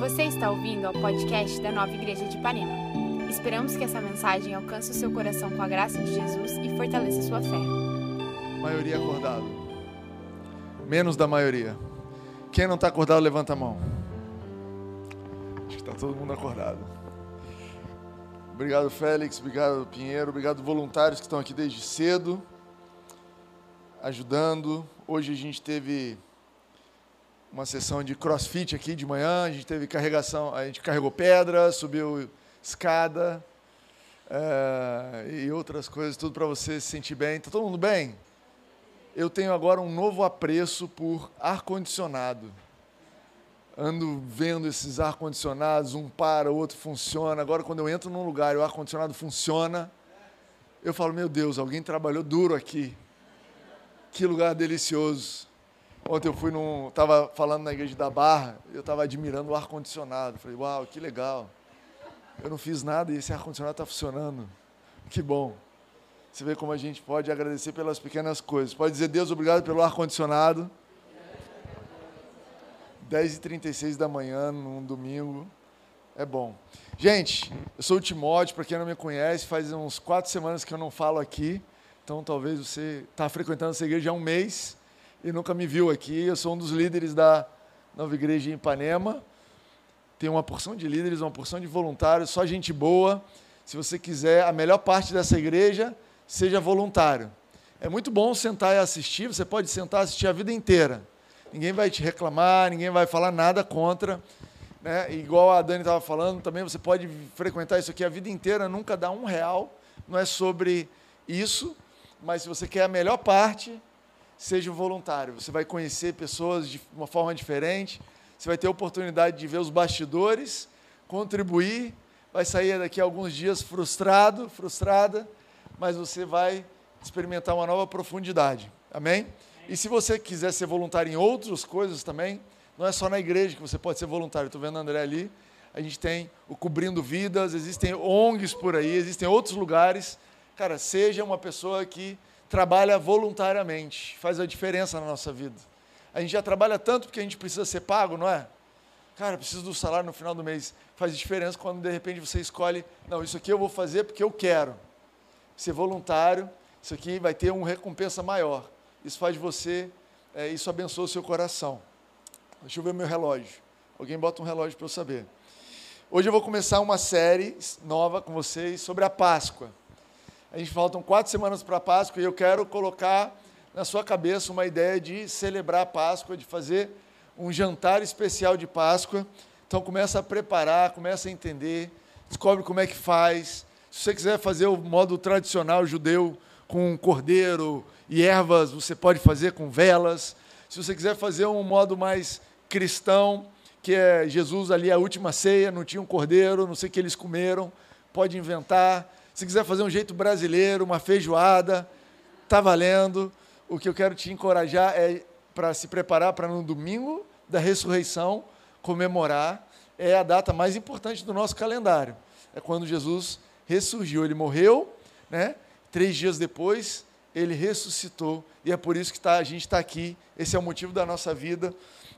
Você está ouvindo ao podcast da Nova Igreja de Ipanema. Esperamos que essa mensagem alcance o seu coração com a graça de Jesus e fortaleça sua fé. Maioria acordado. Menos da maioria. Quem não está acordado, levanta a mão. Acho que está todo mundo acordado. Obrigado, Félix. Obrigado, Pinheiro. Obrigado, voluntários que estão aqui desde cedo, ajudando. Hoje a gente teve uma sessão de crossfit aqui de manhã, a gente teve carregação, a gente carregou pedra, subiu escada é, e outras coisas, tudo para você se sentir bem. Está todo mundo bem? Eu tenho agora um novo apreço por ar-condicionado. Ando vendo esses ar-condicionados, um para, o outro funciona. Agora, quando eu entro num lugar e o ar-condicionado funciona, eu falo: Meu Deus, alguém trabalhou duro aqui. Que lugar delicioso. Ontem eu fui num. Estava falando na igreja da Barra, eu estava admirando o ar-condicionado. Falei, uau, que legal. Eu não fiz nada e esse ar-condicionado está funcionando. Que bom. Você vê como a gente pode agradecer pelas pequenas coisas. Pode dizer, Deus, obrigado pelo ar-condicionado. 10h36 da manhã, num domingo. É bom. Gente, eu sou o Timóteo, para quem não me conhece, faz uns quatro semanas que eu não falo aqui. Então talvez você está frequentando essa igreja há um mês e nunca me viu aqui. Eu sou um dos líderes da Nova Igreja em Ipanema. Tem uma porção de líderes, uma porção de voluntários, só gente boa. Se você quiser a melhor parte dessa igreja, seja voluntário. É muito bom sentar e assistir, você pode sentar e assistir a vida inteira. Ninguém vai te reclamar, ninguém vai falar nada contra. Né? Igual a Dani estava falando, também você pode frequentar isso aqui a vida inteira, nunca dá um real. Não é sobre isso, mas se você quer a melhor parte, seja voluntário. Você vai conhecer pessoas de uma forma diferente, você vai ter a oportunidade de ver os bastidores, contribuir, vai sair daqui a alguns dias frustrado, frustrada, mas você vai experimentar uma nova profundidade. Amém? E se você quiser ser voluntário em outras coisas também, não é só na igreja que você pode ser voluntário. Estou vendo o André ali. A gente tem o Cobrindo Vidas, existem ONGs por aí, existem outros lugares. Cara, seja uma pessoa que trabalha voluntariamente, faz a diferença na nossa vida. A gente já trabalha tanto porque a gente precisa ser pago, não é? Cara, preciso do salário no final do mês. Faz diferença quando de repente você escolhe, não, isso aqui eu vou fazer porque eu quero. Ser voluntário, isso aqui vai ter uma recompensa maior. Isso faz você, é, isso abençoa o seu coração. Deixa eu ver meu relógio. Alguém bota um relógio para eu saber. Hoje eu vou começar uma série nova com vocês sobre a Páscoa. A gente faltam quatro semanas para a Páscoa e eu quero colocar na sua cabeça uma ideia de celebrar a Páscoa, de fazer um jantar especial de Páscoa. Então começa a preparar, começa a entender, descobre como é que faz. Se você quiser fazer o modo tradicional judeu com cordeiro e ervas, você pode fazer com velas. Se você quiser fazer um modo mais cristão, que é Jesus ali a última ceia, não tinha um cordeiro, não sei o que eles comeram, pode inventar. Se quiser fazer um jeito brasileiro, uma feijoada, está valendo. O que eu quero te encorajar é para se preparar para no domingo da ressurreição comemorar. É a data mais importante do nosso calendário. É quando Jesus ressurgiu. Ele morreu, né? Três dias depois ele ressuscitou e é por isso que tá, a gente está aqui. Esse é o motivo da nossa vida.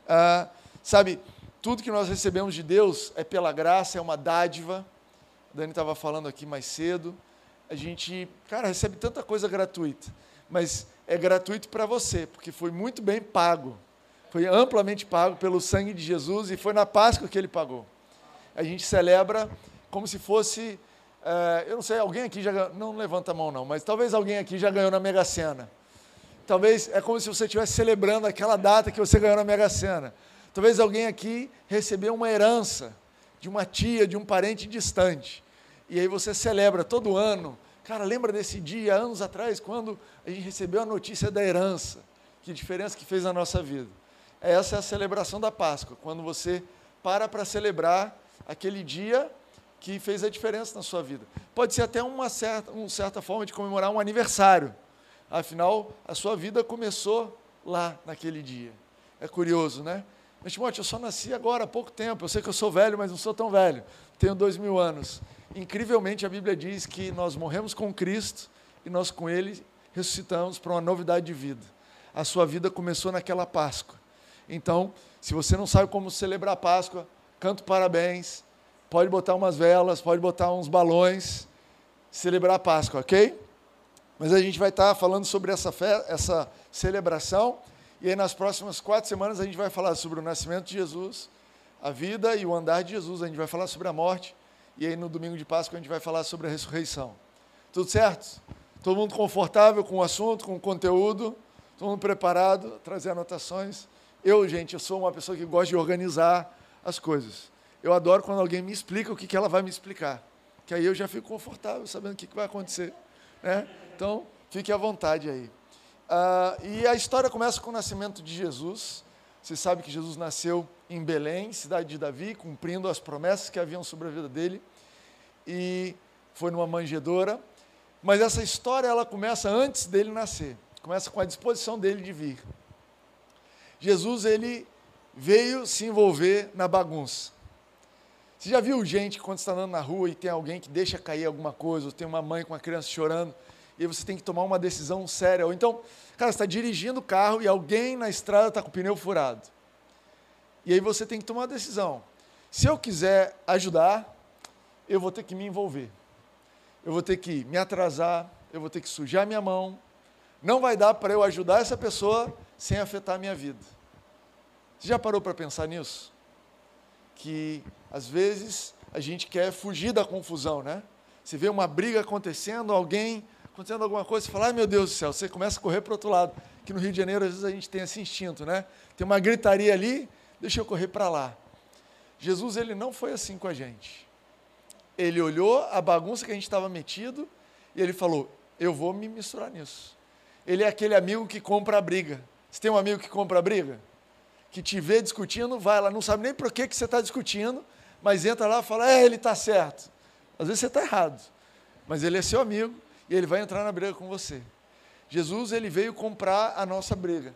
Ah, sabe, tudo que nós recebemos de Deus é pela graça, é uma dádiva. Dani estava falando aqui mais cedo. A gente, cara, recebe tanta coisa gratuita, mas é gratuito para você, porque foi muito bem pago. Foi amplamente pago pelo sangue de Jesus e foi na Páscoa que ele pagou. A gente celebra como se fosse, uh, eu não sei, alguém aqui já não levanta a mão não, mas talvez alguém aqui já ganhou na Mega Sena. Talvez é como se você estivesse celebrando aquela data que você ganhou na Mega Sena. Talvez alguém aqui recebeu uma herança de uma tia, de um parente distante. E aí você celebra todo ano. Cara, lembra desse dia, anos atrás, quando a gente recebeu a notícia da herança? Que diferença que fez na nossa vida. Essa é a celebração da Páscoa, quando você para para celebrar aquele dia que fez a diferença na sua vida. Pode ser até uma certa, uma certa forma de comemorar um aniversário. Afinal, a sua vida começou lá naquele dia. É curioso, né? Mas, Timóteo, eu só nasci agora há pouco tempo. Eu sei que eu sou velho, mas não sou tão velho. Tenho dois mil anos. Incrivelmente, a Bíblia diz que nós morremos com Cristo e nós com Ele ressuscitamos para uma novidade de vida. A sua vida começou naquela Páscoa. Então, se você não sabe como celebrar a Páscoa, canto parabéns, pode botar umas velas, pode botar uns balões, celebrar a Páscoa, ok? Mas a gente vai estar falando sobre essa, fé, essa celebração, e aí nas próximas quatro semanas a gente vai falar sobre o nascimento de Jesus, a vida e o andar de Jesus, a gente vai falar sobre a morte, e aí no domingo de Páscoa a gente vai falar sobre a ressurreição. Tudo certo? Todo mundo confortável com o assunto, com o conteúdo? Todo mundo preparado? Trazer anotações? Eu, gente, eu sou uma pessoa que gosta de organizar as coisas. Eu adoro quando alguém me explica o que, que ela vai me explicar. Que aí eu já fico confortável sabendo o que, vai acontecer. Né? Então, fique à vontade aí. Ah, e a história começa com o nascimento de Jesus. Você sabe que Jesus nasceu em Belém, cidade de Davi, cumprindo as promessas que haviam sobre a vida dele. E foi numa manjedoura. Mas essa história ela começa antes dele nascer. Começa com a disposição dele de vir. Jesus ele veio se envolver na bagunça. Você já viu gente quando está andando na rua e tem alguém que deixa cair alguma coisa, ou tem uma mãe com uma criança chorando, e você tem que tomar uma decisão séria. Ou então, cara, você está dirigindo o carro e alguém na estrada está com o pneu furado. E aí você tem que tomar uma decisão. Se eu quiser ajudar, eu vou ter que me envolver. Eu vou ter que me atrasar, eu vou ter que sujar minha mão. Não vai dar para eu ajudar essa pessoa sem afetar a minha vida. Você já parou para pensar nisso? Que às vezes a gente quer fugir da confusão, né? Você vê uma briga acontecendo, alguém acontecendo alguma coisa, você fala, ai meu Deus do céu, você começa a correr para o outro lado. Que no Rio de Janeiro, às vezes, a gente tem esse instinto, né? Tem uma gritaria ali, deixa eu correr para lá. Jesus, ele não foi assim com a gente. Ele olhou a bagunça que a gente estava metido e ele falou, eu vou me misturar nisso. Ele é aquele amigo que compra a briga. Você tem um amigo que compra a briga? Que te vê discutindo, vai lá, não sabe nem por que, que você está discutindo, mas entra lá e fala, é, ele está certo. Às vezes você está errado, mas ele é seu amigo e ele vai entrar na briga com você. Jesus, ele veio comprar a nossa briga.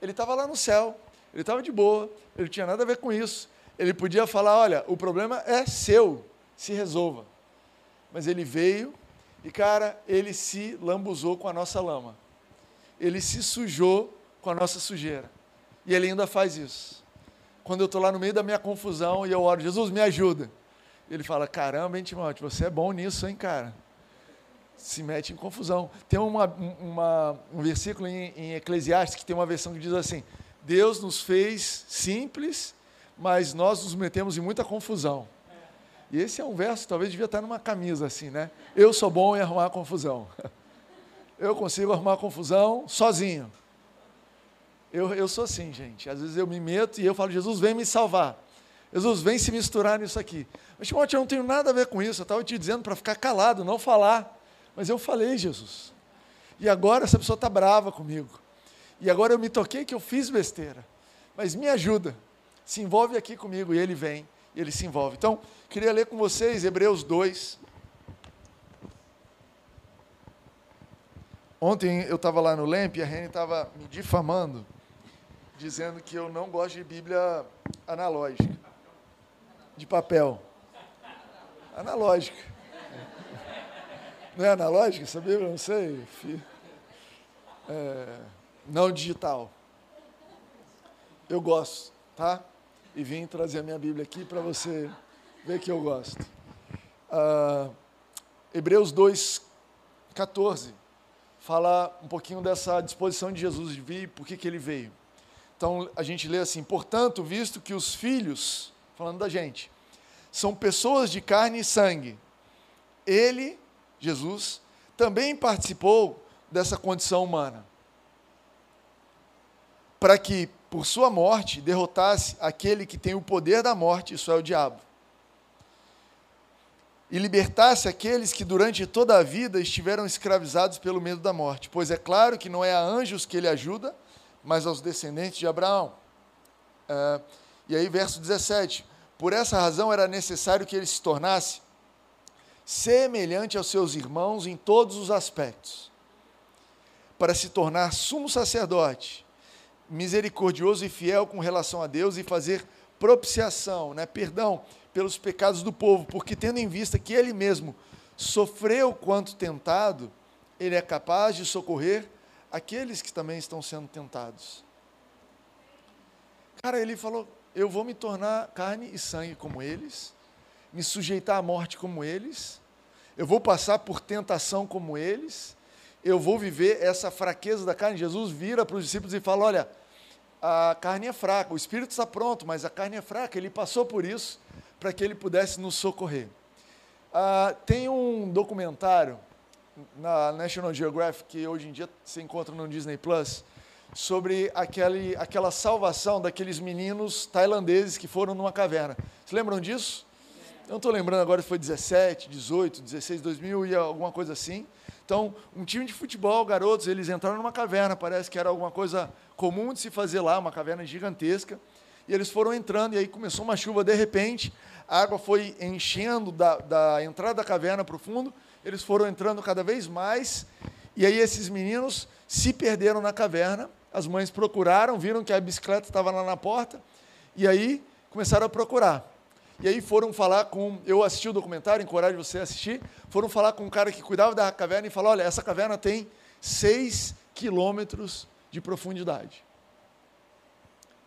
Ele estava lá no céu, ele estava de boa, ele tinha nada a ver com isso. Ele podia falar, olha, o problema é seu, se resolva. Mas ele veio e, cara, ele se lambuzou com a nossa lama. Ele se sujou com a nossa sujeira. E ele ainda faz isso. Quando eu estou lá no meio da minha confusão e eu oro, Jesus, me ajuda. Ele fala, caramba, hein, Timóteo, você é bom nisso, hein, cara? Se mete em confusão. Tem uma, uma, um versículo em, em Eclesiastes que tem uma versão que diz assim: Deus nos fez simples, mas nós nos metemos em muita confusão. E esse é um verso, talvez devia estar numa camisa assim, né? Eu sou bom em arrumar confusão. Eu consigo arrumar confusão sozinho. Eu, eu sou assim, gente. Às vezes eu me meto e eu falo, Jesus, vem me salvar. Jesus, vem se misturar nisso aqui. Mas, Timóteo, eu não tenho nada a ver com isso. Eu estava te dizendo para ficar calado, não falar. Mas eu falei, Jesus. E agora essa pessoa está brava comigo. E agora eu me toquei que eu fiz besteira. Mas me ajuda. Se envolve aqui comigo. E ele vem, e ele se envolve. Então, queria ler com vocês Hebreus 2. Ontem eu estava lá no LEMP e a Rene estava me difamando dizendo que eu não gosto de Bíblia analógica, de papel. Analógica. Não é analógica essa Bíblia? Não sei. É, não digital. Eu gosto, tá? E vim trazer a minha Bíblia aqui para você ver que eu gosto. Uh, Hebreus 2, 14, fala um pouquinho dessa disposição de Jesus de vir, por que, que ele veio. Então a gente lê assim: portanto, visto que os filhos, falando da gente, são pessoas de carne e sangue, ele, Jesus, também participou dessa condição humana, para que, por sua morte, derrotasse aquele que tem o poder da morte, isso é o diabo, e libertasse aqueles que durante toda a vida estiveram escravizados pelo medo da morte, pois é claro que não é a anjos que ele ajuda, mas aos descendentes de Abraão. É, e aí, verso 17: Por essa razão era necessário que ele se tornasse semelhante aos seus irmãos em todos os aspectos, para se tornar sumo sacerdote, misericordioso e fiel com relação a Deus e fazer propiciação, né, perdão pelos pecados do povo, porque tendo em vista que ele mesmo sofreu quanto tentado, ele é capaz de socorrer aqueles que também estão sendo tentados. Cara, ele falou: eu vou me tornar carne e sangue como eles, me sujeitar à morte como eles, eu vou passar por tentação como eles, eu vou viver essa fraqueza da carne. Jesus vira para os discípulos e fala: Olha, a carne é fraca, o espírito está pronto, mas a carne é fraca. Ele passou por isso para que ele pudesse nos socorrer. Ah, tem um documentário na National Geographic que hoje em dia se encontra no Disney Plus sobre aquele, aquela salvação daqueles meninos tailandeses que foram numa caverna. Se lembram disso? Eu não estou lembrando agora se foi 17, 18, 16, 2000 e alguma coisa assim. Então, um time de futebol, garotos, eles entraram numa caverna, parece que era alguma coisa comum de se fazer lá, uma caverna gigantesca. E eles foram entrando, e aí começou uma chuva de repente, a água foi enchendo da, da entrada da caverna para o fundo, eles foram entrando cada vez mais, e aí esses meninos se perderam na caverna, as mães procuraram, viram que a bicicleta estava lá na porta, e aí começaram a procurar. E aí foram falar com. Eu assisti o documentário, encorajo você a assistir. Foram falar com um cara que cuidava da caverna e falou: olha, essa caverna tem 6 quilômetros de profundidade.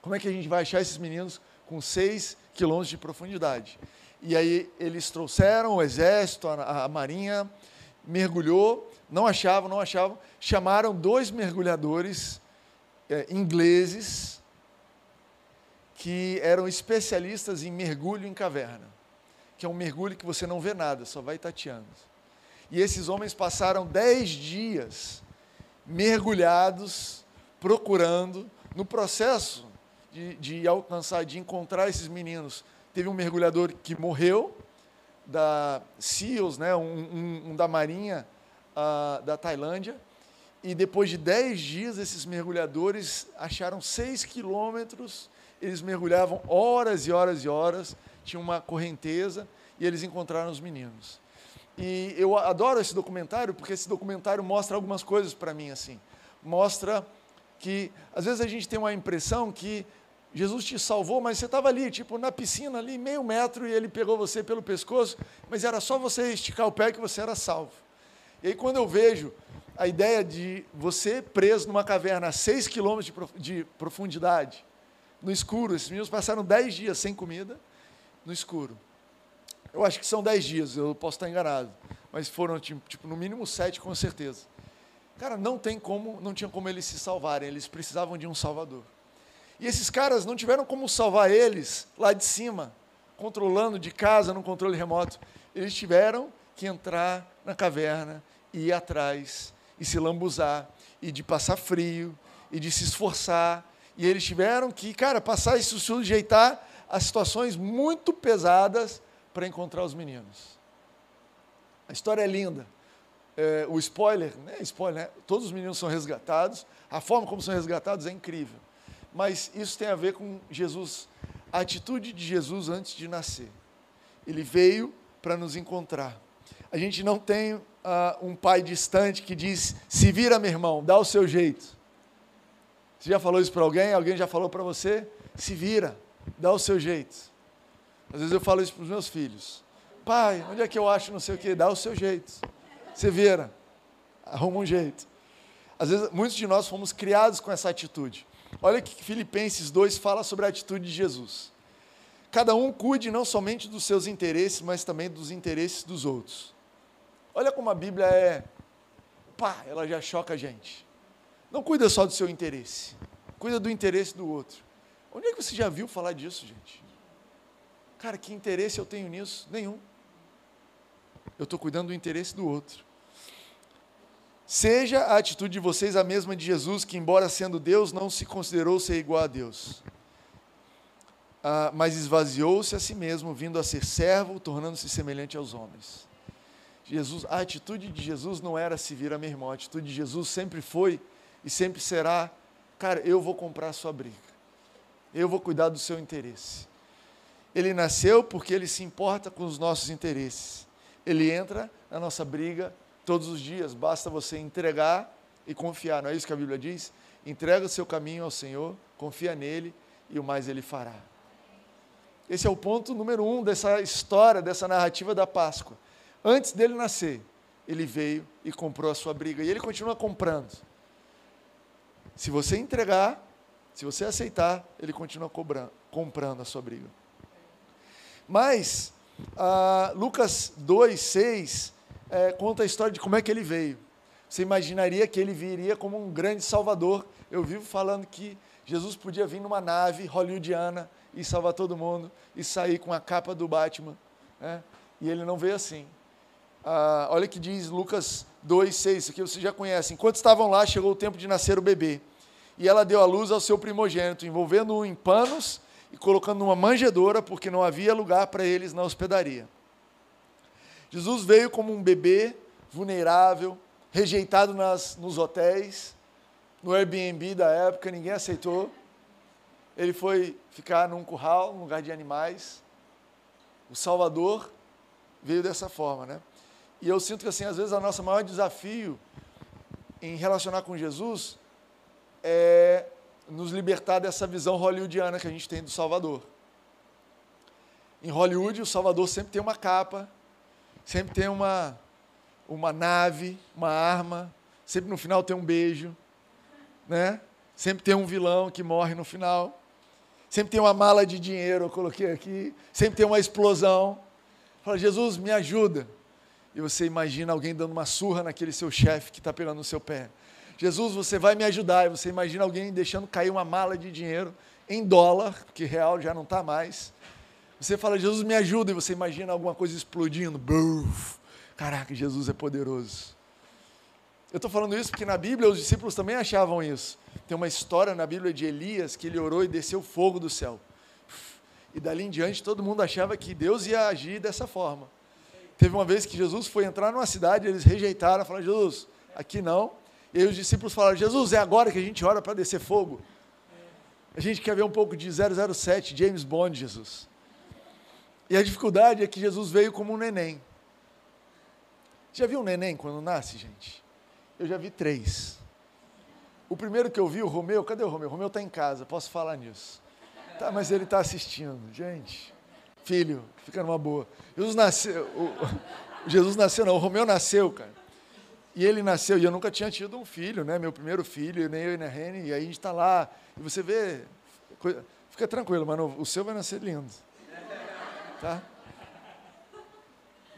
Como é que a gente vai achar esses meninos com 6 quilômetros de profundidade? E aí eles trouxeram o exército, a, a marinha, mergulhou, não achavam, não achavam. Chamaram dois mergulhadores é, ingleses que eram especialistas em mergulho em caverna, que é um mergulho que você não vê nada, só vai tateando. E esses homens passaram dez dias mergulhados, procurando, no processo de, de alcançar, de encontrar esses meninos. Teve um mergulhador que morreu, da SEALs, né, um, um, um da Marinha uh, da Tailândia, e depois de dez dias, esses mergulhadores acharam seis quilômetros eles mergulhavam horas e horas e horas, tinha uma correnteza e eles encontraram os meninos. E eu adoro esse documentário porque esse documentário mostra algumas coisas para mim assim. Mostra que às vezes a gente tem uma impressão que Jesus te salvou, mas você estava ali, tipo na piscina ali, meio metro e ele pegou você pelo pescoço, mas era só você esticar o pé que você era salvo. E aí quando eu vejo a ideia de você preso numa caverna a 6 quilômetros de profundidade, no escuro. Esses meninos passaram dez dias sem comida, no escuro. Eu acho que são dez dias, eu posso estar enganado. Mas foram, tipo, no mínimo sete, com certeza. Cara, não tem como, não tinha como eles se salvarem, eles precisavam de um salvador. E esses caras não tiveram como salvar eles lá de cima, controlando de casa, no controle remoto. Eles tiveram que entrar na caverna, e ir atrás, e se lambuzar, e de passar frio, e de se esforçar, e eles tiveram que, cara, passar e se sujeitar a situações muito pesadas para encontrar os meninos. A história é linda. É, o spoiler, né? Spoiler, né? Todos os meninos são resgatados. A forma como são resgatados é incrível. Mas isso tem a ver com Jesus, a atitude de Jesus antes de nascer. Ele veio para nos encontrar. A gente não tem uh, um pai distante que diz: se vira, meu irmão, dá o seu jeito. Você já falou isso para alguém? Alguém já falou para você? Se vira, dá o seu jeito. Às vezes eu falo isso para os meus filhos. Pai, onde é que eu acho não sei o quê? Dá o seu jeito. Se vira, arruma um jeito. Às vezes, muitos de nós fomos criados com essa atitude. Olha que Filipenses 2 fala sobre a atitude de Jesus. Cada um cuide não somente dos seus interesses, mas também dos interesses dos outros. Olha como a Bíblia é, pá, ela já choca a gente. Não cuida só do seu interesse, cuida do interesse do outro. Onde é que você já viu falar disso, gente? Cara, que interesse eu tenho nisso? Nenhum. Eu estou cuidando do interesse do outro. Seja a atitude de vocês a mesma de Jesus, que, embora sendo Deus, não se considerou ser igual a Deus. Ah, mas esvaziou-se a si mesmo, vindo a ser servo, tornando-se semelhante aos homens. Jesus, a atitude de Jesus não era se vir a meu irmão, a atitude de Jesus sempre foi e sempre será, cara, eu vou comprar a sua briga. Eu vou cuidar do seu interesse. Ele nasceu porque ele se importa com os nossos interesses. Ele entra na nossa briga todos os dias, basta você entregar e confiar. Não é isso que a Bíblia diz? Entrega o seu caminho ao Senhor, confia nele e o mais ele fará. Esse é o ponto número um dessa história, dessa narrativa da Páscoa. Antes dele nascer, ele veio e comprou a sua briga. E ele continua comprando. Se você entregar Se você aceitar, ele continua cobrando, comprando a sua briga. Mas, ah, Lucas 2, 6, é, conta a história de como é que ele veio. Você imaginaria que ele viria como um grande salvador. Eu vivo falando que Jesus podia vir numa nave hollywoodiana e salvar todo mundo e sair com a capa do Batman. Né? E ele não veio assim. Ah, olha que diz Lucas 2, 6, isso aqui você já conhece. Enquanto estavam lá, chegou o tempo de nascer o bebê. E ela deu à luz ao seu primogênito, envolvendo-o em panos e colocando numa manjedoura, porque não havia lugar para eles na hospedaria. Jesus veio como um bebê vulnerável, rejeitado nas, nos hotéis, no Airbnb da época, ninguém aceitou. Ele foi ficar num curral, num lugar de animais. O Salvador veio dessa forma, né? E eu sinto que, assim, às vezes, o nosso maior desafio em relacionar com Jesus é nos libertar dessa visão hollywoodiana que a gente tem do Salvador. Em Hollywood, o Salvador sempre tem uma capa, sempre tem uma, uma nave, uma arma, sempre no final tem um beijo, né? Sempre tem um vilão que morre no final. Sempre tem uma mala de dinheiro, eu coloquei aqui. Sempre tem uma explosão. Fala, Jesus, me ajuda. E você imagina alguém dando uma surra naquele seu chefe que está pegando no seu pé. Jesus, você vai me ajudar. E você imagina alguém deixando cair uma mala de dinheiro em dólar, que real já não está mais. Você fala, Jesus, me ajuda. E você imagina alguma coisa explodindo. Buf. Caraca, Jesus é poderoso. Eu estou falando isso porque na Bíblia os discípulos também achavam isso. Tem uma história na Bíblia de Elias que ele orou e desceu fogo do céu. E dali em diante todo mundo achava que Deus ia agir dessa forma. Teve uma vez que Jesus foi entrar numa cidade, eles rejeitaram, falaram: Jesus, aqui não. E aí os discípulos falaram: Jesus, é agora que a gente ora para descer fogo. A gente quer ver um pouco de 007, James Bond, Jesus. E a dificuldade é que Jesus veio como um neném. Já viu um neném quando nasce, gente? Eu já vi três. O primeiro que eu vi, o Romeu, cadê o Romeu? O Romeu está em casa, posso falar nisso. Tá, mas ele está assistindo. Gente, filho, fica numa boa. Jesus nasceu, o, Jesus nasceu, não, o Romeu nasceu, cara. E ele nasceu, e eu nunca tinha tido um filho, né? Meu primeiro filho, nem eu nem a Rene, e aí a gente está lá, e você vê, fica tranquilo, mano, o seu vai nascer lindo. Tá?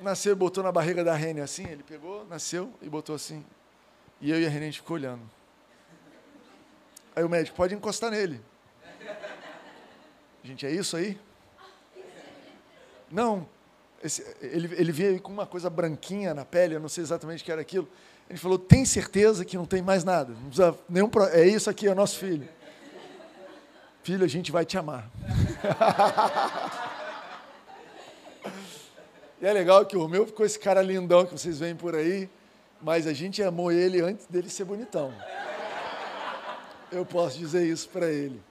Nasceu, botou na barriga da Rene assim, ele pegou, nasceu e botou assim. E eu e a Rene a gente ficou olhando. Aí o médico, pode encostar nele. Gente, é isso aí? Não. Esse, ele, ele veio com uma coisa branquinha na pele, eu não sei exatamente o que era aquilo. Ele falou, tem certeza que não tem mais nada? Não precisa nenhum, é isso aqui, é nosso filho. Filho, a gente vai te amar. E é legal que o Romeu ficou esse cara lindão que vocês veem por aí, mas a gente amou ele antes dele ser bonitão. Eu posso dizer isso para ele.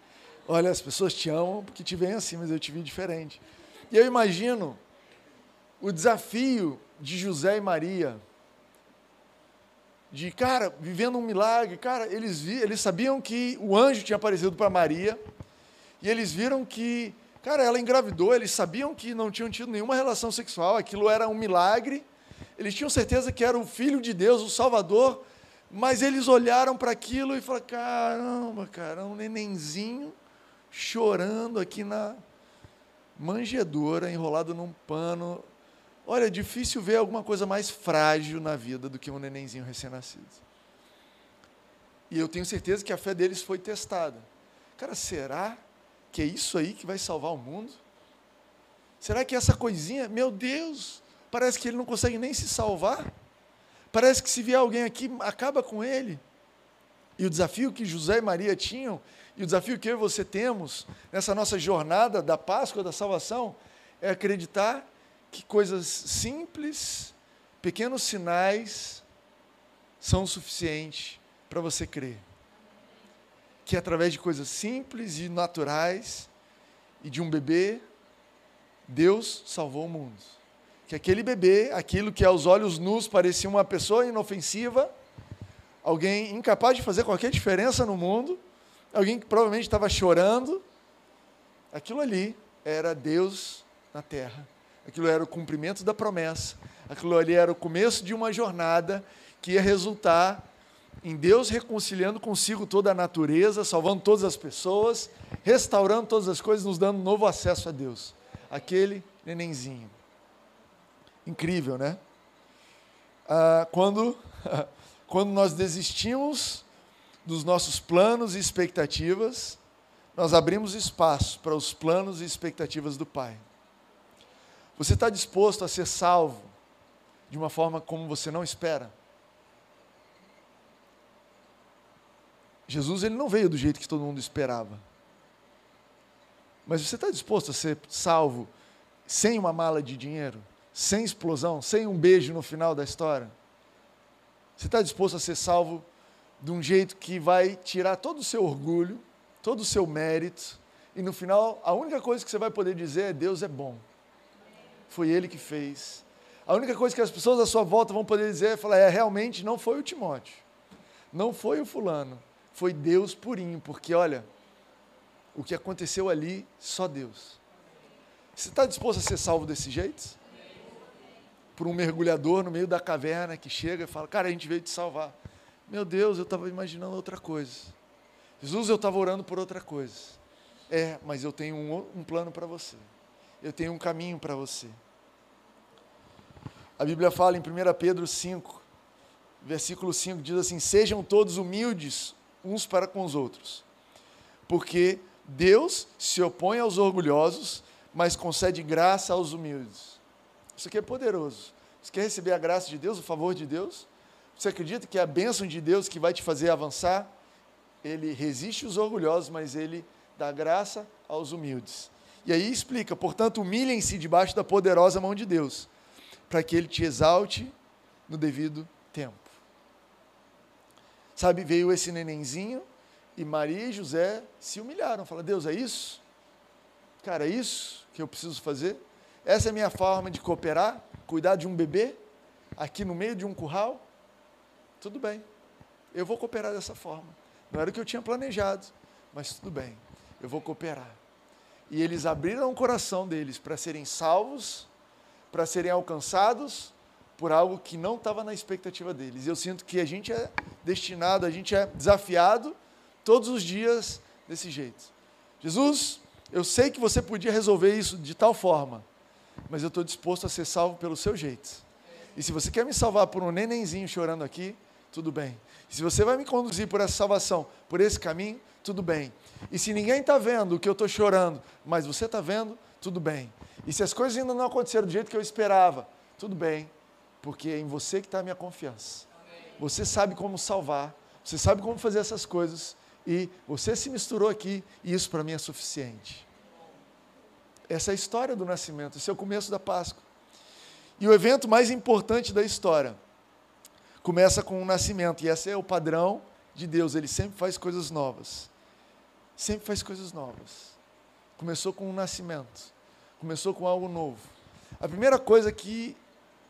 Olha, as pessoas te amam porque te veem assim, mas eu te vi diferente. E eu imagino o desafio de José e Maria, de, cara, vivendo um milagre. Cara, eles, vi, eles sabiam que o anjo tinha aparecido para Maria, e eles viram que Cara, ela engravidou, eles sabiam que não tinham tido nenhuma relação sexual, aquilo era um milagre. Eles tinham certeza que era o filho de Deus, o Salvador, mas eles olharam para aquilo e falaram: caramba, cara, um nenenzinho chorando aqui na manjedoura, enrolado num pano. Olha, é difícil ver alguma coisa mais frágil na vida do que um nenenzinho recém-nascido. E eu tenho certeza que a fé deles foi testada. Cara, será que é isso aí que vai salvar o mundo? Será que essa coisinha, meu Deus, parece que ele não consegue nem se salvar? Parece que se vier alguém aqui, acaba com ele. E o desafio que José e Maria tinham, e o desafio que eu e você temos nessa nossa jornada da Páscoa, da salvação, é acreditar que coisas simples, pequenos sinais, são suficientes para você crer que através de coisas simples e naturais e de um bebê, Deus salvou o mundo. Que aquele bebê, aquilo que aos olhos nus parecia uma pessoa inofensiva, alguém incapaz de fazer qualquer diferença no mundo, alguém que provavelmente estava chorando, aquilo ali era Deus na terra. Aquilo era o cumprimento da promessa. Aquilo ali era o começo de uma jornada que ia resultar em Deus reconciliando consigo toda a natureza, salvando todas as pessoas, restaurando todas as coisas, nos dando novo acesso a Deus. Aquele nenenzinho. Incrível, né? Ah, quando, quando nós desistimos dos nossos planos e expectativas, nós abrimos espaço para os planos e expectativas do Pai. Você está disposto a ser salvo de uma forma como você não espera? Jesus ele não veio do jeito que todo mundo esperava. Mas você está disposto a ser salvo sem uma mala de dinheiro, sem explosão, sem um beijo no final da história? Você está disposto a ser salvo de um jeito que vai tirar todo o seu orgulho, todo o seu mérito, e no final a única coisa que você vai poder dizer é: Deus é bom. Foi Ele que fez. A única coisa que as pessoas à sua volta vão poder dizer é falar: é, realmente não foi o Timóteo, não foi o fulano, foi Deus purinho, porque olha, o que aconteceu ali, só Deus. Você está disposto a ser salvo desse jeito? Por um mergulhador no meio da caverna que chega e fala: Cara, a gente veio te salvar. Meu Deus, eu estava imaginando outra coisa. Jesus, eu estava orando por outra coisa. É, mas eu tenho um, um plano para você. Eu tenho um caminho para você. A Bíblia fala em 1 Pedro 5, versículo 5, diz assim: Sejam todos humildes uns para com os outros. Porque Deus se opõe aos orgulhosos, mas concede graça aos humildes. Isso aqui é poderoso. Você quer receber a graça de Deus, o favor de Deus? Você acredita que é a bênção de Deus que vai te fazer avançar? Ele resiste os orgulhosos, mas ele dá graça aos humildes. E aí explica, portanto, humilhem-se debaixo da poderosa mão de Deus, para que ele te exalte no devido tempo. Sabe, veio esse nenenzinho e Maria e José se humilharam. Falaram, Deus, é isso? Cara, é isso que eu preciso fazer? Essa é a minha forma de cooperar? Cuidar de um bebê? Aqui no meio de um curral? Tudo bem, eu vou cooperar dessa forma. Não era o que eu tinha planejado, mas tudo bem, eu vou cooperar. E eles abriram o coração deles para serem salvos, para serem alcançados por algo que não estava na expectativa deles. Eu sinto que a gente é destinado, a gente é desafiado todos os dias desse jeito. Jesus, eu sei que você podia resolver isso de tal forma, mas eu estou disposto a ser salvo pelo seu jeito. E se você quer me salvar por um nenenzinho chorando aqui, tudo bem. E se você vai me conduzir por essa salvação, por esse caminho, tudo bem. E se ninguém está vendo o que eu estou chorando, mas você está vendo, tudo bem. E se as coisas ainda não aconteceram do jeito que eu esperava, tudo bem porque é em você que está a minha confiança. Você sabe como salvar, você sabe como fazer essas coisas, e você se misturou aqui, e isso para mim é suficiente. Essa é a história do nascimento, esse é o começo da Páscoa. E o evento mais importante da história começa com o nascimento, e esse é o padrão de Deus, ele sempre faz coisas novas. Sempre faz coisas novas. Começou com o nascimento, começou com algo novo. A primeira coisa que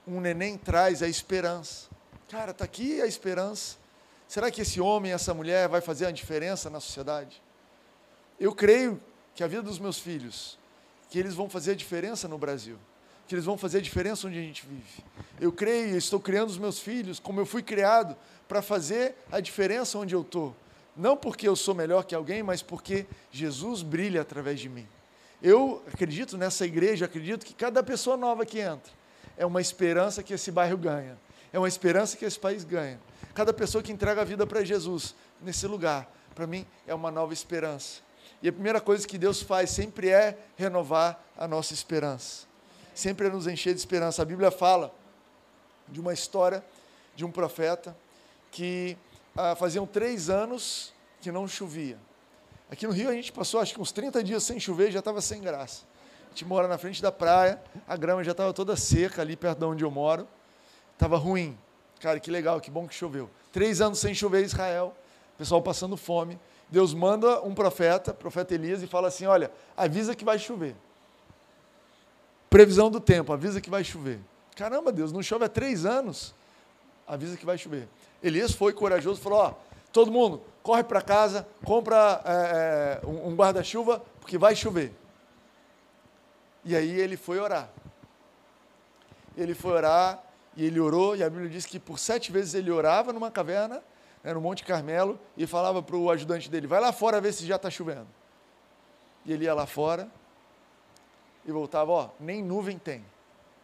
um neném traz a esperança. Cara, está aqui a esperança. Será que esse homem, essa mulher vai fazer a diferença na sociedade? Eu creio que a vida dos meus filhos, que eles vão fazer a diferença no Brasil, que eles vão fazer a diferença onde a gente vive. Eu creio, estou criando os meus filhos como eu fui criado para fazer a diferença onde eu estou. Não porque eu sou melhor que alguém, mas porque Jesus brilha através de mim. Eu acredito nessa igreja, acredito que cada pessoa nova que entra, é uma esperança que esse bairro ganha, é uma esperança que esse país ganha. Cada pessoa que entrega a vida para Jesus nesse lugar, para mim, é uma nova esperança. E a primeira coisa que Deus faz sempre é renovar a nossa esperança, sempre é nos encher de esperança. A Bíblia fala de uma história de um profeta que ah, faziam três anos que não chovia. Aqui no Rio a gente passou acho que uns 30 dias sem chover e já estava sem graça gente mora na frente da praia, a grama já estava toda seca ali perto de onde eu moro. Estava ruim. Cara, que legal, que bom que choveu. Três anos sem chover em Israel, pessoal passando fome. Deus manda um profeta, profeta Elias, e fala assim: olha, avisa que vai chover. Previsão do tempo, avisa que vai chover. Caramba, Deus, não chove há três anos. Avisa que vai chover. Elias foi corajoso, falou: ó, todo mundo, corre para casa, compra é, um guarda-chuva, porque vai chover. E aí ele foi orar. Ele foi orar e ele orou, e a Bíblia diz que por sete vezes ele orava numa caverna, né, no Monte Carmelo, e falava para o ajudante dele: vai lá fora ver se já está chovendo. E ele ia lá fora e voltava: ó, nem nuvem tem.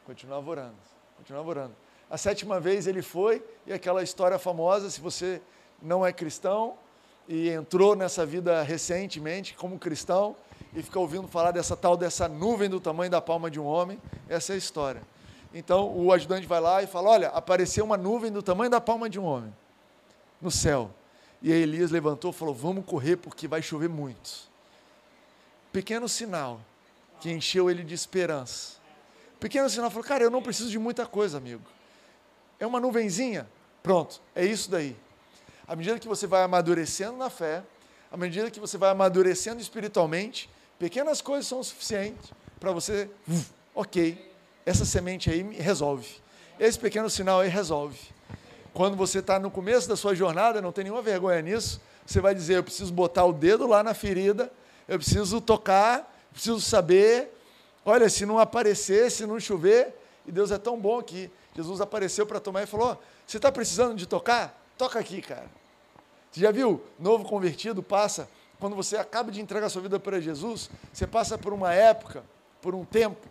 Continuava orando, continuava orando. A sétima vez ele foi, e aquela história famosa: se você não é cristão e entrou nessa vida recentemente como cristão, e fica ouvindo falar dessa tal dessa nuvem do tamanho da palma de um homem, essa é a história. Então o ajudante vai lá e fala: Olha, apareceu uma nuvem do tamanho da palma de um homem no céu. E aí Elias levantou e falou: Vamos correr porque vai chover muito. Pequeno sinal que encheu ele de esperança. Pequeno sinal falou: Cara, eu não preciso de muita coisa, amigo. É uma nuvenzinha. Pronto, é isso daí. À medida que você vai amadurecendo na fé, à medida que você vai amadurecendo espiritualmente, pequenas coisas são suficientes para você, ok, essa semente aí resolve. Esse pequeno sinal aí resolve. Quando você está no começo da sua jornada, não tem nenhuma vergonha nisso, você vai dizer: eu preciso botar o dedo lá na ferida, eu preciso tocar, preciso saber. Olha, se não aparecer, se não chover, e Deus é tão bom que Jesus apareceu para tomar e falou: Você está precisando de tocar? Toca aqui, cara. Você já viu? Novo convertido passa, quando você acaba de entregar sua vida para Jesus, você passa por uma época, por um tempo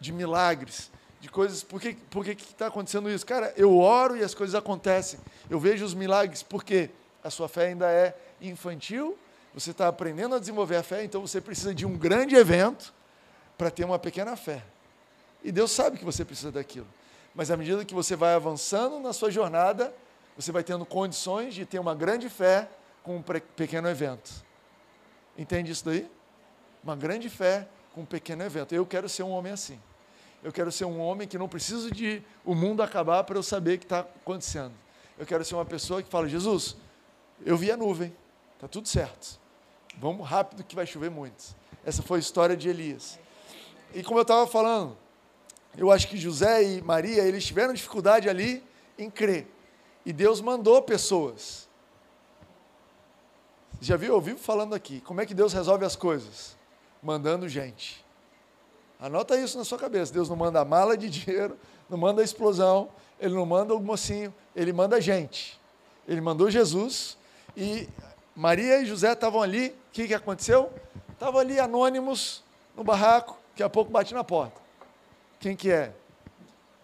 de milagres, de coisas. Por que por que está acontecendo isso? Cara, eu oro e as coisas acontecem. Eu vejo os milagres porque a sua fé ainda é infantil, você está aprendendo a desenvolver a fé, então você precisa de um grande evento para ter uma pequena fé. E Deus sabe que você precisa daquilo. Mas à medida que você vai avançando na sua jornada, você vai tendo condições de ter uma grande fé com um pequeno evento. Entende isso daí? Uma grande fé com um pequeno evento. Eu quero ser um homem assim. Eu quero ser um homem que não precisa de o mundo acabar para eu saber o que está acontecendo. Eu quero ser uma pessoa que fala: Jesus, eu vi a nuvem, está tudo certo. Vamos rápido que vai chover muito. Essa foi a história de Elias. E como eu estava falando, eu acho que José e Maria, eles tiveram dificuldade ali em crer. E Deus mandou pessoas. Já viu? Eu vivo falando aqui. Como é que Deus resolve as coisas? Mandando gente. Anota isso na sua cabeça. Deus não manda mala de dinheiro, não manda explosão, ele não manda o mocinho, ele manda gente. Ele mandou Jesus e Maria e José estavam ali. O que, que aconteceu? Estavam ali anônimos no barraco. Daqui a pouco bate na porta. Quem que é?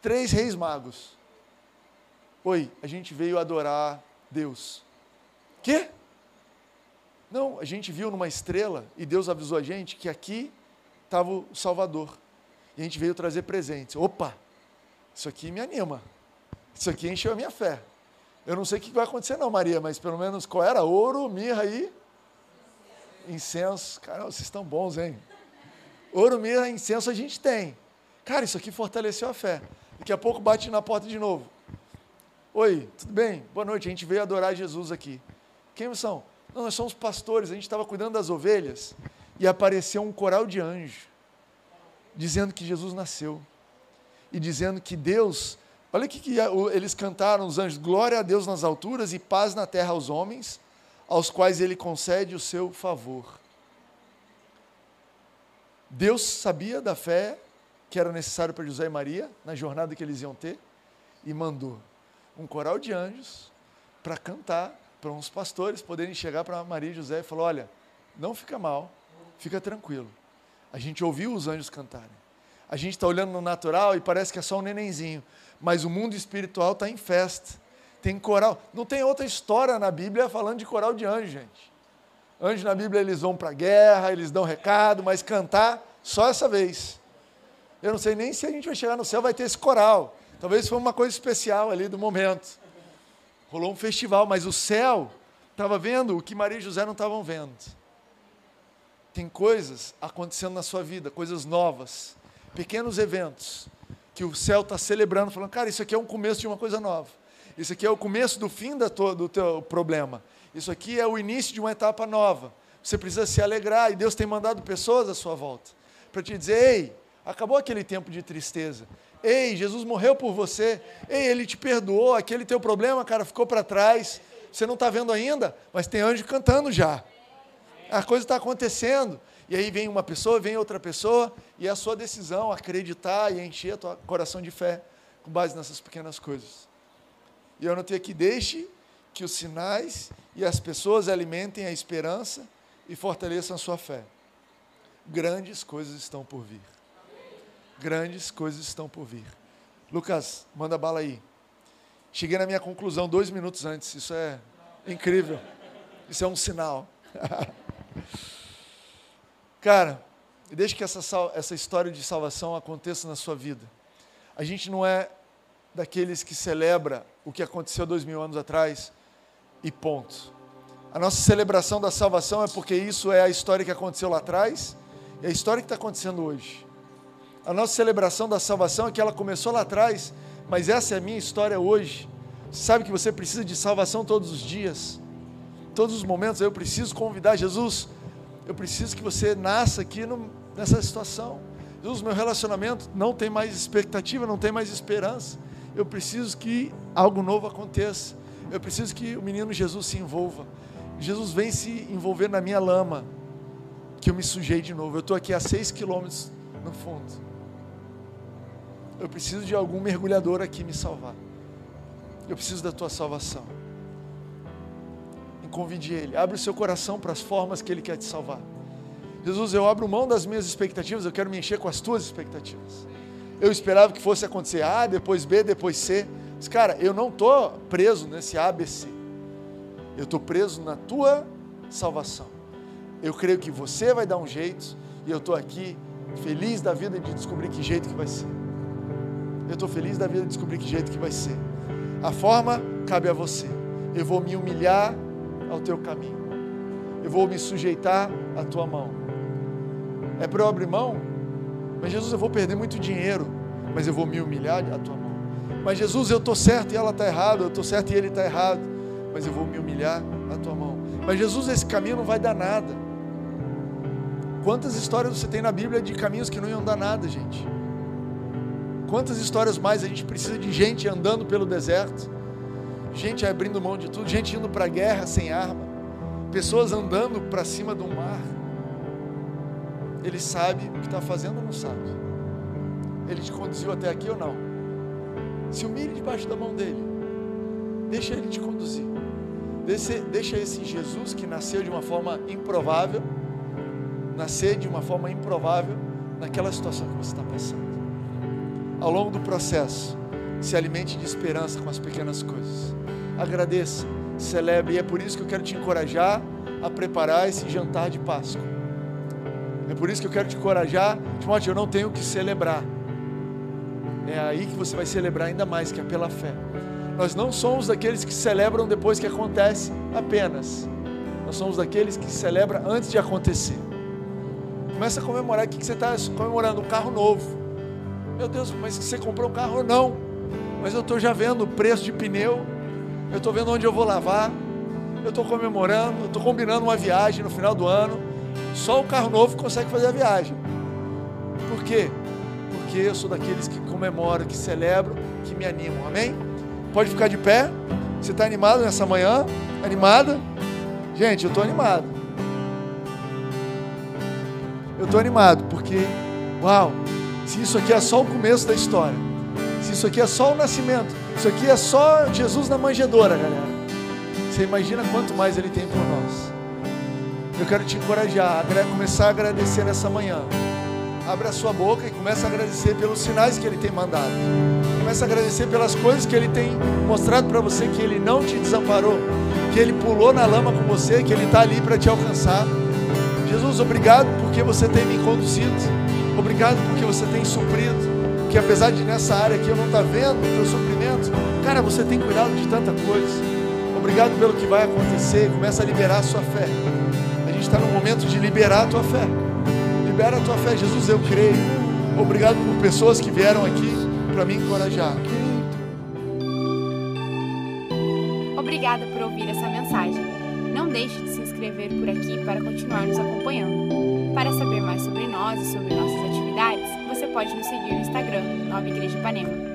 Três reis magos. Oi, a gente veio adorar Deus. Quê? Não, a gente viu numa estrela e Deus avisou a gente que aqui estava o Salvador. E a gente veio trazer presentes. Opa, isso aqui me anima. Isso aqui encheu a minha fé. Eu não sei o que vai acontecer não, Maria, mas pelo menos qual era? Ouro, mirra e incenso. Cara, vocês estão bons, hein? Ouro, mirra, incenso a gente tem. Cara, isso aqui fortaleceu a fé. Daqui a pouco bate na porta de novo. Oi, tudo bem? Boa noite. A gente veio adorar Jesus aqui. Quem são? Não, nós somos pastores. A gente estava cuidando das ovelhas e apareceu um coral de anjos dizendo que Jesus nasceu e dizendo que Deus, olha o que, que eles cantaram, os anjos: glória a Deus nas alturas e paz na terra aos homens, aos quais Ele concede o seu favor. Deus sabia da fé que era necessário para José e Maria na jornada que eles iam ter e mandou um coral de anjos para cantar para uns pastores poderem chegar para Maria e José e falar: olha, não fica mal, fica tranquilo. A gente ouviu os anjos cantarem. A gente está olhando no natural e parece que é só um nenenzinho. Mas o mundo espiritual está em festa. Tem coral. Não tem outra história na Bíblia falando de coral de anjo, gente. Anjos na Bíblia eles vão para a guerra, eles dão recado, mas cantar só essa vez. Eu não sei nem se a gente vai chegar no céu vai ter esse coral. Talvez foi uma coisa especial ali do momento. Rolou um festival, mas o céu estava vendo o que Maria e José não estavam vendo. Tem coisas acontecendo na sua vida, coisas novas, pequenos eventos, que o céu está celebrando, falando, cara, isso aqui é um começo de uma coisa nova. Isso aqui é o começo do fim da tua, do teu problema. Isso aqui é o início de uma etapa nova. Você precisa se alegrar e Deus tem mandado pessoas à sua volta para te dizer: ei, acabou aquele tempo de tristeza. Ei, Jesus morreu por você. Ei, ele te perdoou. Aquele teu problema, cara, ficou para trás. Você não está vendo ainda, mas tem anjo cantando já a coisa está acontecendo. E aí vem uma pessoa, vem outra pessoa, e é a sua decisão acreditar e encher o teu coração de fé com base nessas pequenas coisas. E eu anotei aqui, deixe que os sinais e as pessoas alimentem a esperança e fortaleçam a sua fé. Grandes coisas estão por vir. Grandes coisas estão por vir. Lucas, manda bala aí. Cheguei na minha conclusão dois minutos antes. Isso é incrível. Isso é um sinal. Cara, deixe que essa, essa história de salvação aconteça na sua vida. A gente não é daqueles que celebra o que aconteceu dois mil anos atrás e ponto. A nossa celebração da salvação é porque isso é a história que aconteceu lá atrás e a história que está acontecendo hoje. A nossa celebração da salvação é que ela começou lá atrás, mas essa é a minha história hoje. Sabe que você precisa de salvação todos os dias, todos os momentos. Eu preciso convidar Jesus. Eu preciso que você nasça aqui no, nessa situação. Jesus, meu relacionamento não tem mais expectativa, não tem mais esperança. Eu preciso que algo novo aconteça. Eu preciso que o menino Jesus se envolva. Jesus vem se envolver na minha lama, que eu me sujei de novo. Eu estou aqui a seis quilômetros no fundo. Eu preciso de algum mergulhador aqui me salvar. Eu preciso da tua salvação. E convide Ele. Abre o seu coração para as formas que Ele quer te salvar. Jesus, eu abro mão das minhas expectativas, eu quero me encher com as tuas expectativas. Eu esperava que fosse acontecer A, depois B, depois C. Mas, cara, eu não estou preso nesse ABC. Eu estou preso na tua salvação. Eu creio que você vai dar um jeito e eu estou aqui feliz da vida de descobrir que jeito que vai ser. Eu estou feliz da vida de descobrir que jeito que vai ser. A forma cabe a você. Eu vou me humilhar ao teu caminho. Eu vou me sujeitar à tua mão. É para eu abrir mão? Mas Jesus, eu vou perder muito dinheiro, mas eu vou me humilhar à tua mão. Mas Jesus, eu estou certo e ela está errada, eu estou certo e ele está errado, mas eu vou me humilhar à tua mão. Mas Jesus, esse caminho não vai dar nada. Quantas histórias você tem na Bíblia de caminhos que não iam dar nada, gente? Quantas histórias mais a gente precisa de gente andando pelo deserto, gente abrindo mão de tudo, gente indo para a guerra sem arma, pessoas andando para cima do mar. Ele sabe o que está fazendo ou não sabe? Ele te conduziu até aqui ou não? Se humilhe debaixo da mão dele, deixa ele te conduzir. Deixa, deixa esse Jesus que nasceu de uma forma improvável, nascer de uma forma improvável naquela situação que você está passando ao longo do processo, se alimente de esperança com as pequenas coisas. Agradeça, celebre, e é por isso que eu quero te encorajar a preparar esse jantar de Páscoa. É por isso que eu quero te encorajar, Timóteo, eu não tenho que celebrar. É aí que você vai celebrar ainda mais, que é pela fé. Nós não somos daqueles que celebram depois que acontece apenas. Nós somos daqueles que celebram antes de acontecer. Começa a comemorar. O que você está comemorando? Um carro novo meu Deus, mas você comprou um carro? Não. Mas eu estou já vendo o preço de pneu. Eu estou vendo onde eu vou lavar. Eu estou comemorando. Eu estou combinando uma viagem no final do ano. Só o carro novo consegue fazer a viagem. Por quê? Porque eu sou daqueles que comemoram, que celebram, que me animam. Amém? Pode ficar de pé. Você está animado nessa manhã? Animada? Gente, eu estou animado. Eu estou animado porque, uau, se isso aqui é só o começo da história, se isso aqui é só o nascimento, isso aqui é só Jesus na manjedoura, galera. Você imagina quanto mais Ele tem por nós. Eu quero te encorajar a começar a agradecer nessa manhã. Abra a sua boca e comece a agradecer pelos sinais que Ele tem mandado. Comece a agradecer pelas coisas que Ele tem mostrado para você que Ele não te desamparou, que Ele pulou na lama com você, que Ele está ali para te alcançar. Jesus, obrigado porque você tem me conduzido. Obrigado porque você tem suprido. Que apesar de nessa área aqui eu não estar tá vendo o teu suprimento, cara, você tem cuidado de tanta coisa. Obrigado pelo que vai acontecer. Começa a liberar a sua fé. A gente está no momento de liberar a tua fé. Libera a tua fé, Jesus, eu creio. Obrigado por pessoas que vieram aqui para me encorajar. Obrigada por ouvir essa mensagem. Não deixe de se inscrever por aqui para continuar nos acompanhando. Para saber mais sobre nós e sobre nossas pode nos seguir no Instagram, Nova Igreja Ipanema.